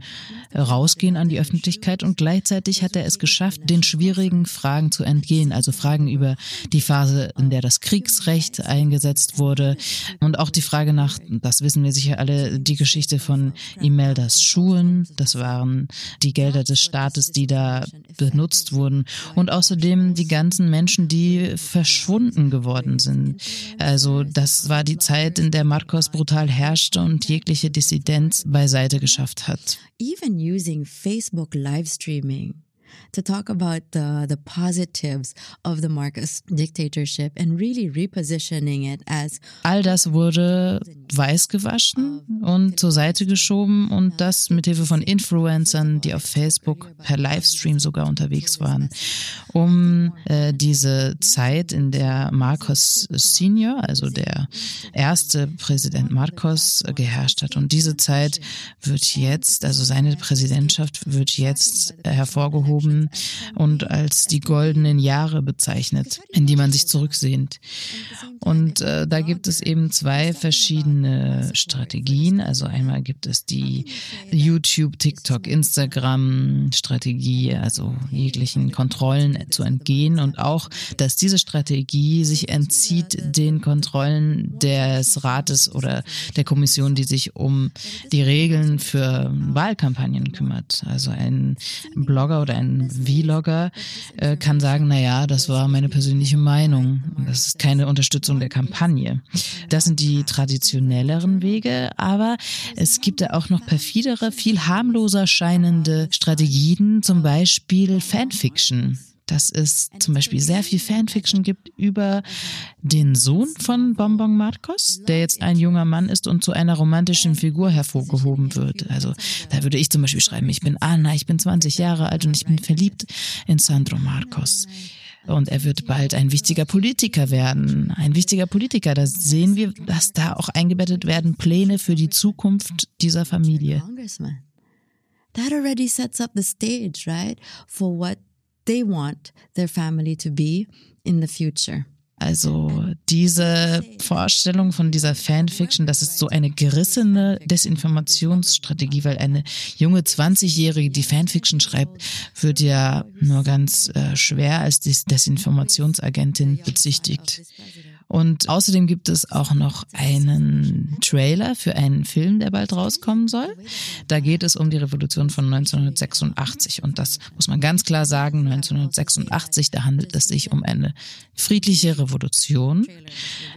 [SPEAKER 3] rausgehen an die Öffentlichkeit und gleichzeitig hat er es geschafft, den schwierigen Fragen zu entgehen, also Fragen über die Phase, in der das Kriegsrecht eingesetzt wurde und auch die Frage nach, das wissen wir sicher alle, die Geschichte von Imeldas Schuhen, das waren die Gelder des Staates, die da benutzt wurden und außerdem die ganzen Menschen, die verschwunden geworden sind. Also das war die Zeit, in der Marcos brutal herrschte und jegliche Dissidenz beiseite geschafft hat.
[SPEAKER 2] Even using Facebook live streaming to talk about the, the positives of the Marcos dictatorship and really repositioning it as
[SPEAKER 3] All das wurde weiß gewaschen und zur Seite geschoben und das mit Hilfe von Influencern, die auf Facebook per Livestream sogar unterwegs waren, um äh, diese Zeit, in der Marcos Senior, also der erste Präsident Marcos, geherrscht hat. Und diese Zeit wird jetzt, also seine Präsidentschaft wird jetzt hervorgehoben und als die goldenen Jahre bezeichnet, in die man sich zurücksehnt. Und äh, da gibt es eben zwei verschiedene Strategien. Also einmal gibt es die YouTube, TikTok, Instagram Strategie, also jeglichen Kontrollen zu entgehen und auch, dass diese Strategie sich entzieht den Kontrollen des Rates oder der Kommission, die sich um die Regeln für Wahlkampagnen kümmert. Also ein Blogger oder ein Vlogger äh, kann sagen, na ja, das war meine persönliche Meinung. Das ist keine Unterstützung der Kampagne. Das sind die traditionelleren Wege, aber es gibt ja auch noch perfidere, viel harmloser scheinende Strategien, zum Beispiel Fanfiction dass es zum Beispiel sehr viel Fanfiction gibt über den Sohn von Bonbon Marcos, der jetzt ein junger Mann ist und zu einer romantischen Figur hervorgehoben wird. Also da würde ich zum Beispiel schreiben, ich bin Anna, ich bin 20 Jahre alt und ich bin verliebt in Sandro Marcos. Und er wird bald ein wichtiger Politiker werden. Ein wichtiger Politiker. Da sehen wir, dass da auch eingebettet werden Pläne für die Zukunft dieser Familie.
[SPEAKER 2] That already sets up the stage, right? For what they want their family to be in the future.
[SPEAKER 3] Also diese Vorstellung von dieser Fanfiction, das ist so eine gerissene Desinformationsstrategie, weil eine junge 20-Jährige, die Fanfiction schreibt, wird ja nur ganz äh, schwer als Desinformationsagentin bezichtigt. Und außerdem gibt es auch noch einen Trailer für einen Film, der bald rauskommen soll. Da geht es um die Revolution von 1986. Und das muss man ganz klar sagen, 1986, da handelt es sich um eine friedliche Revolution,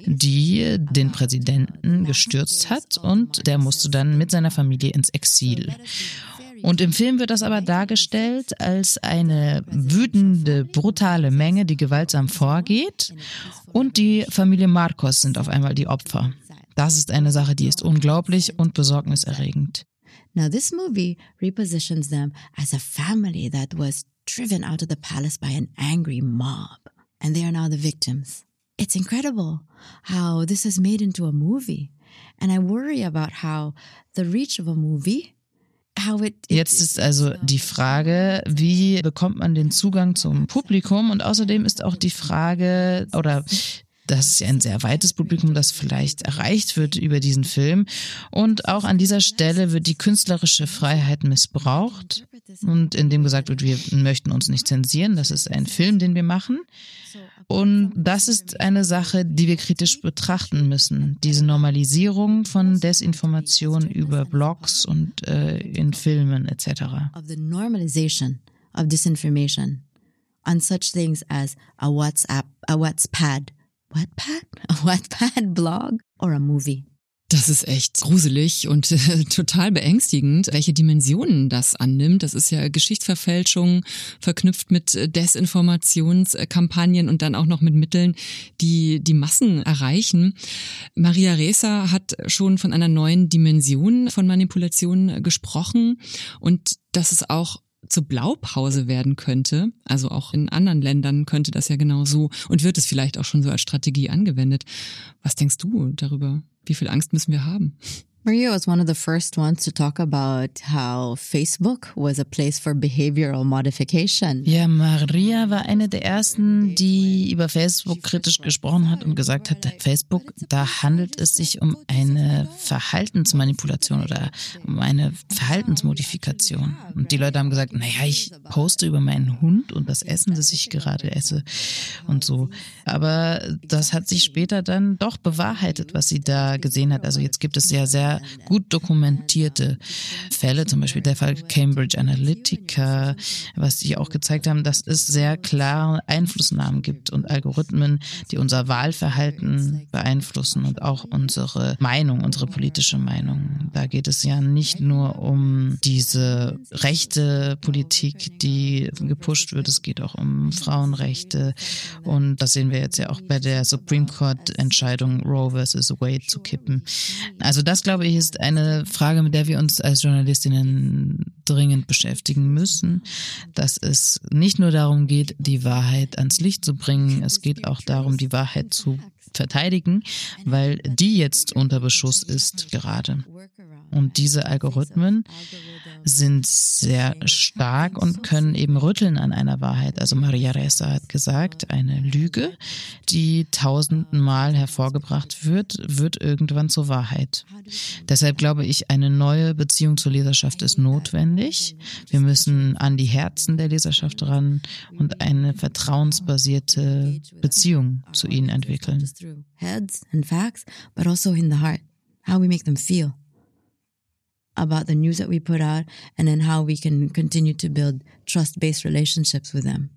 [SPEAKER 3] die den Präsidenten gestürzt hat und der musste dann mit seiner Familie ins Exil. Und im Film wird das aber dargestellt als eine wütende, brutale Menge, die gewaltsam vorgeht. Und die Familie Marcos sind auf einmal die Opfer. Das ist eine Sache, die ist unglaublich und besorgniserregend.
[SPEAKER 2] Now this movie repositions them as a family that was driven out of the palace by an angry mob. And they are now the victims. It's incredible how this is made into a movie. And I worry about how the reach of a movie
[SPEAKER 3] Jetzt ist also die Frage, wie bekommt man den Zugang zum Publikum? Und außerdem ist auch die Frage, oder das ist ja ein sehr weites Publikum, das vielleicht erreicht wird über diesen Film. Und auch an dieser Stelle wird die künstlerische Freiheit missbraucht und indem gesagt wird, wir möchten uns nicht zensieren. Das ist ein Film, den wir machen. Und das ist eine Sache, die wir kritisch betrachten müssen. Diese Normalisierung von Desinformation über Blogs und äh, in Filmen etc.
[SPEAKER 2] Of the normalization of disinformation on such things as a WhatsApp, a WhatsApp, Wattpad, [LAUGHS] a Wattpad blog or a movie.
[SPEAKER 1] Das ist echt gruselig und äh, [LAUGHS] total beängstigend, welche Dimensionen das annimmt. Das ist ja Geschichtsverfälschung verknüpft mit äh, Desinformationskampagnen und dann auch noch mit Mitteln, die die Massen erreichen. Maria Reza hat schon von einer neuen Dimension von Manipulation gesprochen und dass es auch zur Blaupause werden könnte. Also auch in anderen Ländern könnte das ja genau so und wird es vielleicht auch schon so als Strategie angewendet. Was denkst du darüber? Wie viel Angst müssen wir haben?
[SPEAKER 2] Maria was one of the first ones to talk about how Facebook was a place for behavioral modification.
[SPEAKER 3] Ja, Maria war eine der ersten, die über Facebook kritisch gesprochen hat und gesagt hat, Facebook, da handelt es sich um eine Verhaltensmanipulation oder um eine Verhaltensmodifikation. Und die Leute haben gesagt, naja, ich poste über meinen Hund und das Essen, das ich gerade esse und so. Aber das hat sich später dann doch bewahrheitet, was sie da gesehen hat. Also jetzt gibt es ja sehr gut dokumentierte Fälle, zum Beispiel der Fall Cambridge Analytica, was die auch gezeigt haben, dass es sehr klare Einflussnahmen gibt und Algorithmen, die unser Wahlverhalten beeinflussen und auch unsere Meinung, unsere politische Meinung. Da geht es ja nicht nur um diese rechte Politik, die gepusht wird, es geht auch um Frauenrechte und das sehen wir jetzt ja auch bei der Supreme Court Entscheidung Roe versus Wade zu kippen. Also das glaube ich, ist eine Frage, mit der wir uns als Journalistinnen dringend beschäftigen müssen, dass es nicht nur darum geht, die Wahrheit ans Licht zu bringen, es geht auch darum, die Wahrheit zu verteidigen, weil die jetzt unter Beschuss ist gerade. Und diese Algorithmen sind sehr stark und können eben rütteln an einer Wahrheit. Also Maria Ressa hat gesagt, eine Lüge, die tausendmal hervorgebracht wird, wird irgendwann zur Wahrheit. Deshalb glaube ich, eine neue Beziehung zur Leserschaft ist notwendig. Wir müssen an die Herzen der Leserschaft ran und eine vertrauensbasierte Beziehung zu ihnen entwickeln. Heads and facts, but also in the heart, how we make them feel about the news that we put out and then how we can continue to build trust-based relationships with them.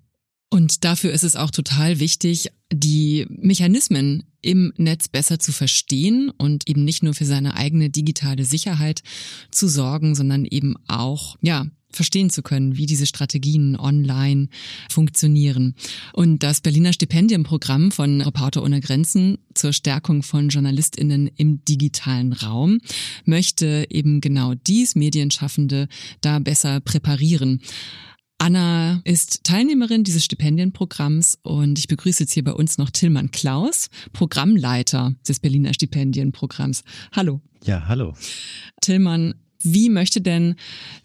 [SPEAKER 1] Und dafür ist es auch total wichtig, die Mechanismen im Netz besser zu verstehen und eben nicht nur für seine eigene digitale Sicherheit zu sorgen, sondern eben auch, ja, verstehen zu können, wie diese Strategien online funktionieren. Und das Berliner Stipendienprogramm von Reporter ohne Grenzen zur Stärkung von Journalistinnen im digitalen Raum möchte eben genau dies Medienschaffende da besser präparieren. Anna ist Teilnehmerin dieses Stipendienprogramms und ich begrüße jetzt hier bei uns noch Tillmann Klaus, Programmleiter des Berliner Stipendienprogramms. Hallo.
[SPEAKER 4] Ja, hallo.
[SPEAKER 1] Tillmann, wie möchte denn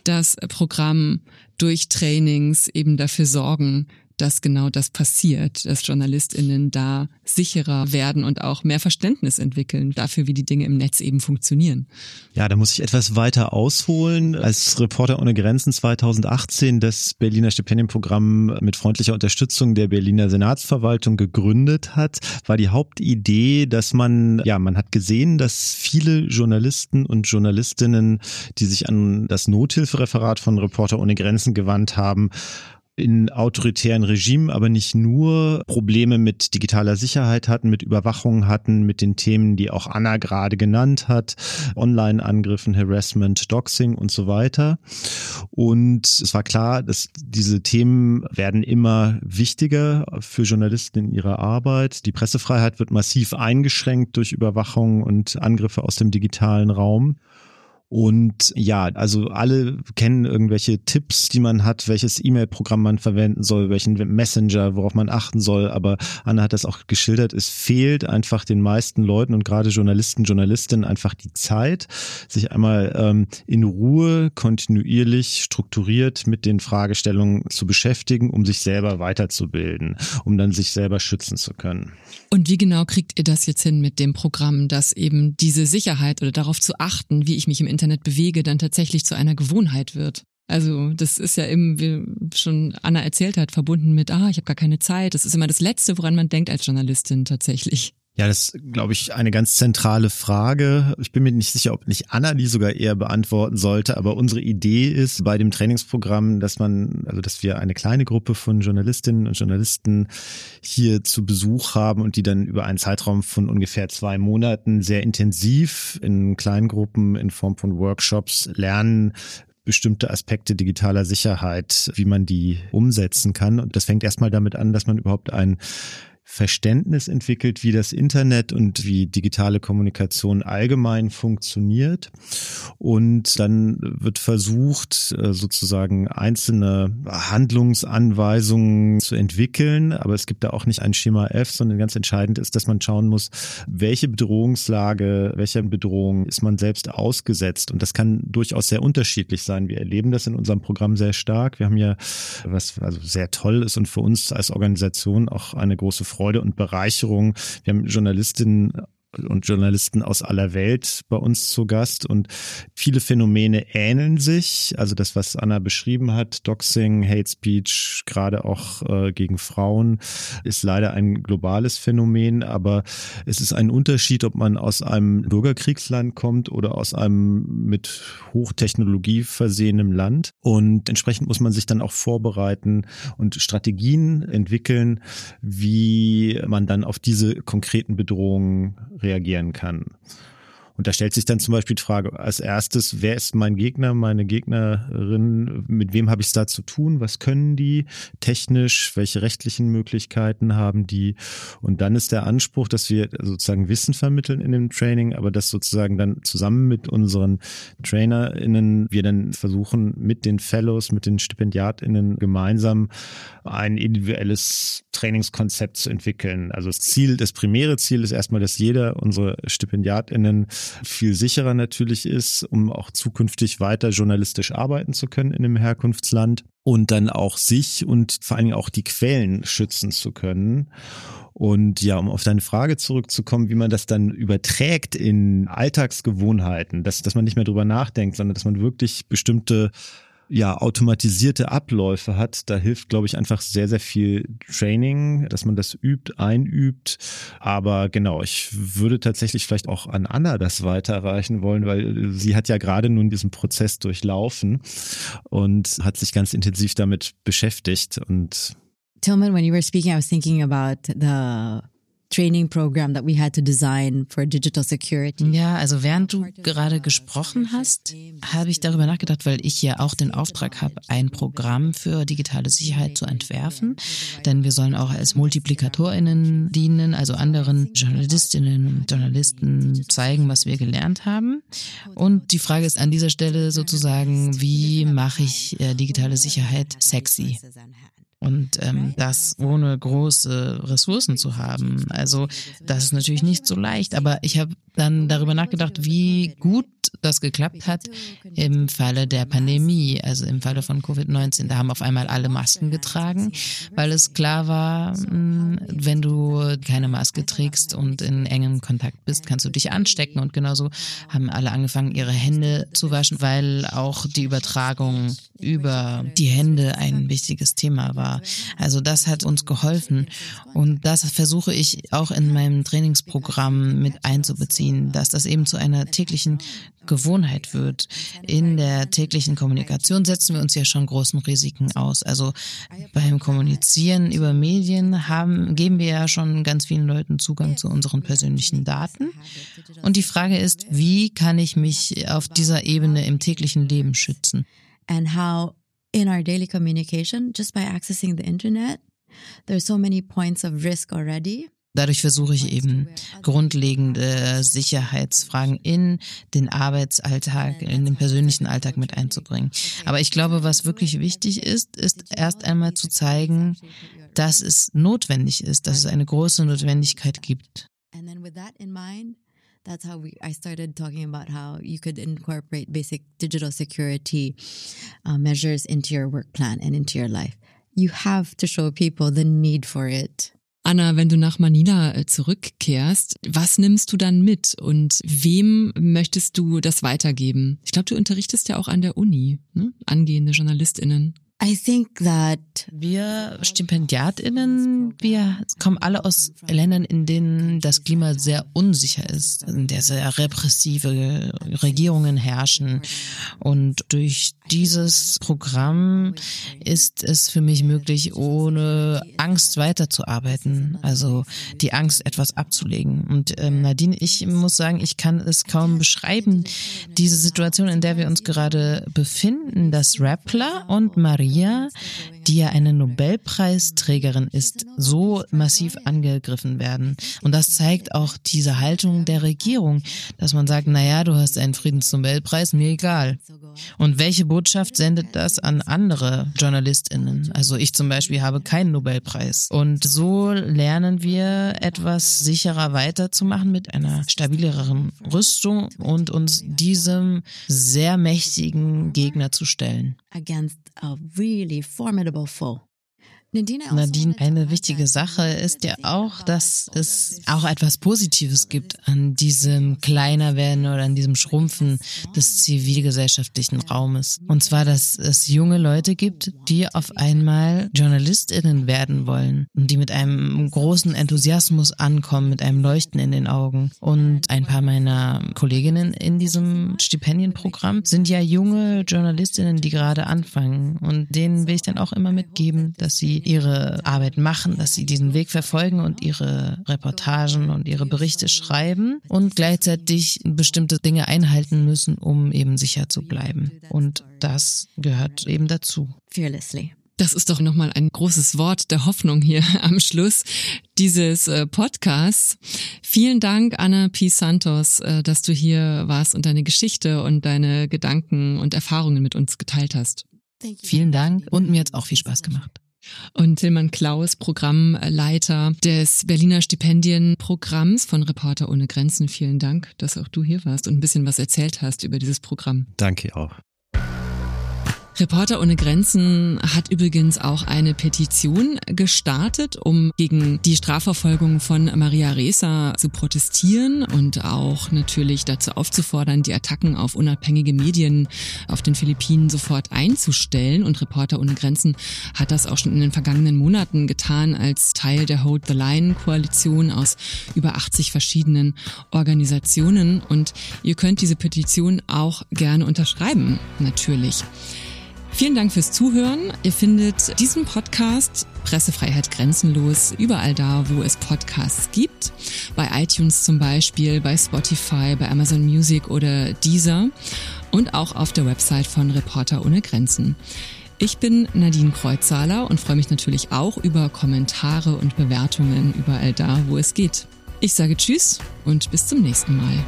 [SPEAKER 1] das Programm durch Trainings eben dafür sorgen, dass genau das passiert, dass JournalistInnen da sicherer werden und auch mehr Verständnis entwickeln dafür, wie die Dinge im Netz eben funktionieren.
[SPEAKER 4] Ja, da muss ich etwas weiter ausholen. Als Reporter ohne Grenzen 2018 das Berliner Stipendienprogramm mit freundlicher Unterstützung der Berliner Senatsverwaltung gegründet hat, war die Hauptidee, dass man, ja, man hat gesehen, dass viele Journalisten und Journalistinnen, die sich an das Nothilfereferat von Reporter ohne Grenzen gewandt haben, in autoritären Regimen aber nicht nur Probleme mit digitaler Sicherheit hatten, mit Überwachung hatten, mit den Themen, die auch Anna gerade genannt hat, Online-Angriffen, Harassment, Doxing und so weiter. Und es war klar, dass diese Themen werden immer wichtiger für Journalisten in ihrer Arbeit. Die Pressefreiheit wird massiv eingeschränkt durch Überwachung und Angriffe aus dem digitalen Raum. Und ja, also alle kennen irgendwelche Tipps, die man hat, welches E-Mail-Programm man verwenden soll, welchen Messenger, worauf man achten soll. Aber Anna hat das auch geschildert. Es fehlt einfach den meisten Leuten und gerade Journalisten, Journalistinnen einfach die Zeit, sich einmal ähm, in Ruhe, kontinuierlich, strukturiert mit den Fragestellungen zu beschäftigen, um sich selber weiterzubilden, um dann sich selber schützen zu können.
[SPEAKER 1] Und wie genau kriegt ihr das jetzt hin mit dem Programm, dass eben diese Sicherheit oder darauf zu achten, wie ich mich im Internet Internet bewege, dann tatsächlich zu einer Gewohnheit wird. Also das ist ja eben, wie schon Anna erzählt hat, verbunden mit, ah, ich habe gar keine Zeit. Das ist immer das Letzte, woran man denkt als Journalistin tatsächlich.
[SPEAKER 4] Ja, das ist, glaube ich, eine ganz zentrale Frage. Ich bin mir nicht sicher, ob nicht Anna die sogar eher beantworten sollte, aber unsere Idee ist bei dem Trainingsprogramm, dass man, also dass wir eine kleine Gruppe von Journalistinnen und Journalisten hier zu Besuch haben und die dann über einen Zeitraum von ungefähr zwei Monaten sehr intensiv in kleinen Gruppen in Form von Workshops lernen, bestimmte Aspekte digitaler Sicherheit, wie man die umsetzen kann. Und das fängt erstmal damit an, dass man überhaupt ein Verständnis entwickelt, wie das Internet und wie digitale Kommunikation allgemein funktioniert. Und dann wird versucht, äh, sozusagen einzelne Handlungsanweisungen zu entwickeln. Aber es gibt da auch nicht ein Schema F, sondern ganz entscheidend ist, dass man schauen muss, welche Bedrohungslage, welcher Bedrohung ist man selbst ausgesetzt. Und das kann durchaus sehr unterschiedlich sein. Wir erleben das in unserem Programm sehr stark. Wir haben ja, was also sehr toll ist und für uns als Organisation auch eine große Freude und Bereicherung. Wir haben Journalistinnen und Journalisten aus aller Welt bei uns zu Gast und viele Phänomene ähneln sich. Also das, was Anna beschrieben hat, Doxing, Hate Speech, gerade auch äh, gegen Frauen, ist leider ein globales Phänomen, aber es ist ein Unterschied, ob man aus einem Bürgerkriegsland kommt oder aus einem mit Hochtechnologie versehenem Land. Und entsprechend muss man sich dann auch vorbereiten und Strategien entwickeln, wie man dann auf diese konkreten Bedrohungen reagieren kann. Und da stellt sich dann zum Beispiel die Frage als erstes, wer ist mein Gegner, meine Gegnerin, mit wem habe ich es da zu tun, was können die technisch, welche rechtlichen Möglichkeiten haben die? Und dann ist der Anspruch, dass wir sozusagen Wissen vermitteln in dem Training, aber dass sozusagen dann zusammen mit unseren TrainerInnen wir dann versuchen, mit den Fellows, mit den StipendiatInnen gemeinsam ein individuelles Trainingskonzept zu entwickeln. Also das Ziel, das primäre Ziel ist erstmal, dass jeder unsere StipendiatInnen viel sicherer natürlich ist, um auch zukünftig weiter journalistisch arbeiten zu können in dem Herkunftsland und dann auch sich und vor allen Dingen auch die Quellen schützen zu können. Und ja, um auf deine Frage zurückzukommen, wie man das dann überträgt in Alltagsgewohnheiten, dass, dass man nicht mehr drüber nachdenkt, sondern dass man wirklich bestimmte ja, automatisierte Abläufe hat, da hilft, glaube ich, einfach sehr, sehr viel Training, dass man das übt, einübt. Aber genau, ich würde tatsächlich vielleicht auch an Anna das weiterreichen wollen, weil sie hat ja gerade nun diesen Prozess durchlaufen und hat sich ganz intensiv damit beschäftigt und
[SPEAKER 2] Tillman, when you were speaking, I was thinking about the training program that we had to design for digital security.
[SPEAKER 3] Ja, also während du gerade gesprochen hast, habe ich darüber nachgedacht, weil ich ja auch den Auftrag habe, ein Programm für digitale Sicherheit zu entwerfen. Denn wir sollen auch als MultiplikatorInnen dienen, also anderen Journalistinnen und Journalisten zeigen, was wir gelernt haben. Und die Frage ist an dieser Stelle sozusagen, wie mache ich äh, digitale Sicherheit sexy? Und ähm, das ohne große Ressourcen zu haben. Also das ist natürlich nicht so leicht, aber ich habe dann darüber nachgedacht, wie gut das geklappt hat im Falle der Pandemie, also im Falle von Covid-19. Da haben auf einmal alle Masken getragen, weil es klar war, hm, wenn du keine Maske trägst und in engem Kontakt bist, kannst du dich anstecken. Und genauso haben alle angefangen, ihre Hände zu waschen, weil auch die Übertragung über die Hände ein wichtiges Thema war. Also das hat uns geholfen und das versuche ich auch in meinem Trainingsprogramm mit einzubeziehen, dass das eben zu einer täglichen Gewohnheit wird. In der täglichen Kommunikation setzen wir uns ja schon großen Risiken aus. Also beim Kommunizieren über Medien haben, geben wir ja schon ganz vielen Leuten Zugang zu unseren persönlichen Daten. Und die Frage ist, wie kann ich mich auf dieser Ebene im täglichen Leben schützen?
[SPEAKER 2] And how in our daily communication, just by accessing the internet, there's so many points of risk already.
[SPEAKER 3] Dadurch versuche ich eben grundlegende Sicherheitsfragen in den Arbeitsalltag, in den persönlichen Alltag mit einzubringen. Aber ich glaube, was wirklich wichtig ist, ist erst einmal zu zeigen, dass es notwendig ist, dass es eine große Notwendigkeit gibt.
[SPEAKER 2] That's how we I started talking about how you could incorporate basic digital security uh, measures into your work plan and into your life. You have to show people the need for it.
[SPEAKER 1] Anna, wenn du nach Manila äh, zurückkehrst, was nimmst du dann mit und wem möchtest du das weitergeben? Ich glaube, du unterrichtest ja auch an der Uni, ne? angehende JournalistInnen.
[SPEAKER 2] I think that
[SPEAKER 3] wir StipendiatInnen, wir kommen alle aus Ländern, in denen das Klima sehr unsicher ist, in der sehr repressive Regierungen herrschen. Und durch dieses Programm ist es für mich möglich, ohne Angst weiterzuarbeiten. Also die Angst, etwas abzulegen. Und ähm, Nadine, ich muss sagen, ich kann es kaum beschreiben, diese Situation, in der wir uns gerade befinden, dass Rappler und Maria, die ja eine Nobelpreisträgerin ist, so massiv angegriffen werden. Und das zeigt auch diese Haltung der Regierung, dass man sagt, na ja, du hast einen Friedensnobelpreis, mir egal. Und welche Botschaft sendet das an andere JournalistInnen? Also ich zum Beispiel habe keinen Nobelpreis. Und so lernen wir etwas sicherer weiterzumachen mit einer stabileren Rüstung und uns diesem sehr mächtigen Gegner zu stellen.
[SPEAKER 2] Against a really formidable foe.
[SPEAKER 3] Nadine, eine wichtige Sache ist ja auch, dass es auch etwas Positives gibt an diesem kleiner werden oder an diesem Schrumpfen des zivilgesellschaftlichen Raumes. Und zwar, dass es junge Leute gibt, die auf einmal JournalistInnen werden wollen und die mit einem großen Enthusiasmus ankommen, mit einem Leuchten in den Augen. Und ein paar meiner Kolleginnen in diesem Stipendienprogramm sind ja junge JournalistInnen, die gerade anfangen. Und denen will ich dann auch immer mitgeben, dass sie ihre Arbeit machen, dass sie diesen Weg verfolgen und ihre Reportagen und ihre Berichte schreiben und gleichzeitig bestimmte Dinge einhalten müssen, um eben sicher zu bleiben. Und das gehört eben dazu.
[SPEAKER 2] Fearlessly.
[SPEAKER 1] Das ist doch nochmal ein großes Wort der Hoffnung hier [LAUGHS] am Schluss dieses äh, Podcasts. Vielen Dank, Anna P. Santos, äh, dass du hier warst und deine Geschichte und deine Gedanken und Erfahrungen mit uns geteilt hast.
[SPEAKER 3] Vielen Dank und mir hat's auch viel Spaß gemacht.
[SPEAKER 1] Und Tilman Klaus, Programmleiter des Berliner Stipendienprogramms von Reporter ohne Grenzen. Vielen Dank, dass auch du hier warst und ein bisschen was erzählt hast über dieses Programm.
[SPEAKER 4] Danke auch.
[SPEAKER 1] Reporter ohne Grenzen hat übrigens auch eine Petition gestartet, um gegen die Strafverfolgung von Maria Reza zu protestieren und auch natürlich dazu aufzufordern, die Attacken auf unabhängige Medien auf den Philippinen sofort einzustellen. Und Reporter ohne Grenzen hat das auch schon in den vergangenen Monaten getan als Teil der Hold the Line Koalition aus über 80 verschiedenen Organisationen. Und ihr könnt diese Petition auch gerne unterschreiben, natürlich. Vielen Dank fürs Zuhören. Ihr findet diesen Podcast Pressefreiheit grenzenlos überall da, wo es Podcasts gibt. Bei iTunes zum Beispiel, bei Spotify, bei Amazon Music oder Deezer und auch auf der Website von Reporter ohne Grenzen. Ich bin Nadine Kreuzhaler und freue mich natürlich auch über Kommentare und Bewertungen überall da, wo es geht. Ich sage Tschüss und bis zum nächsten Mal.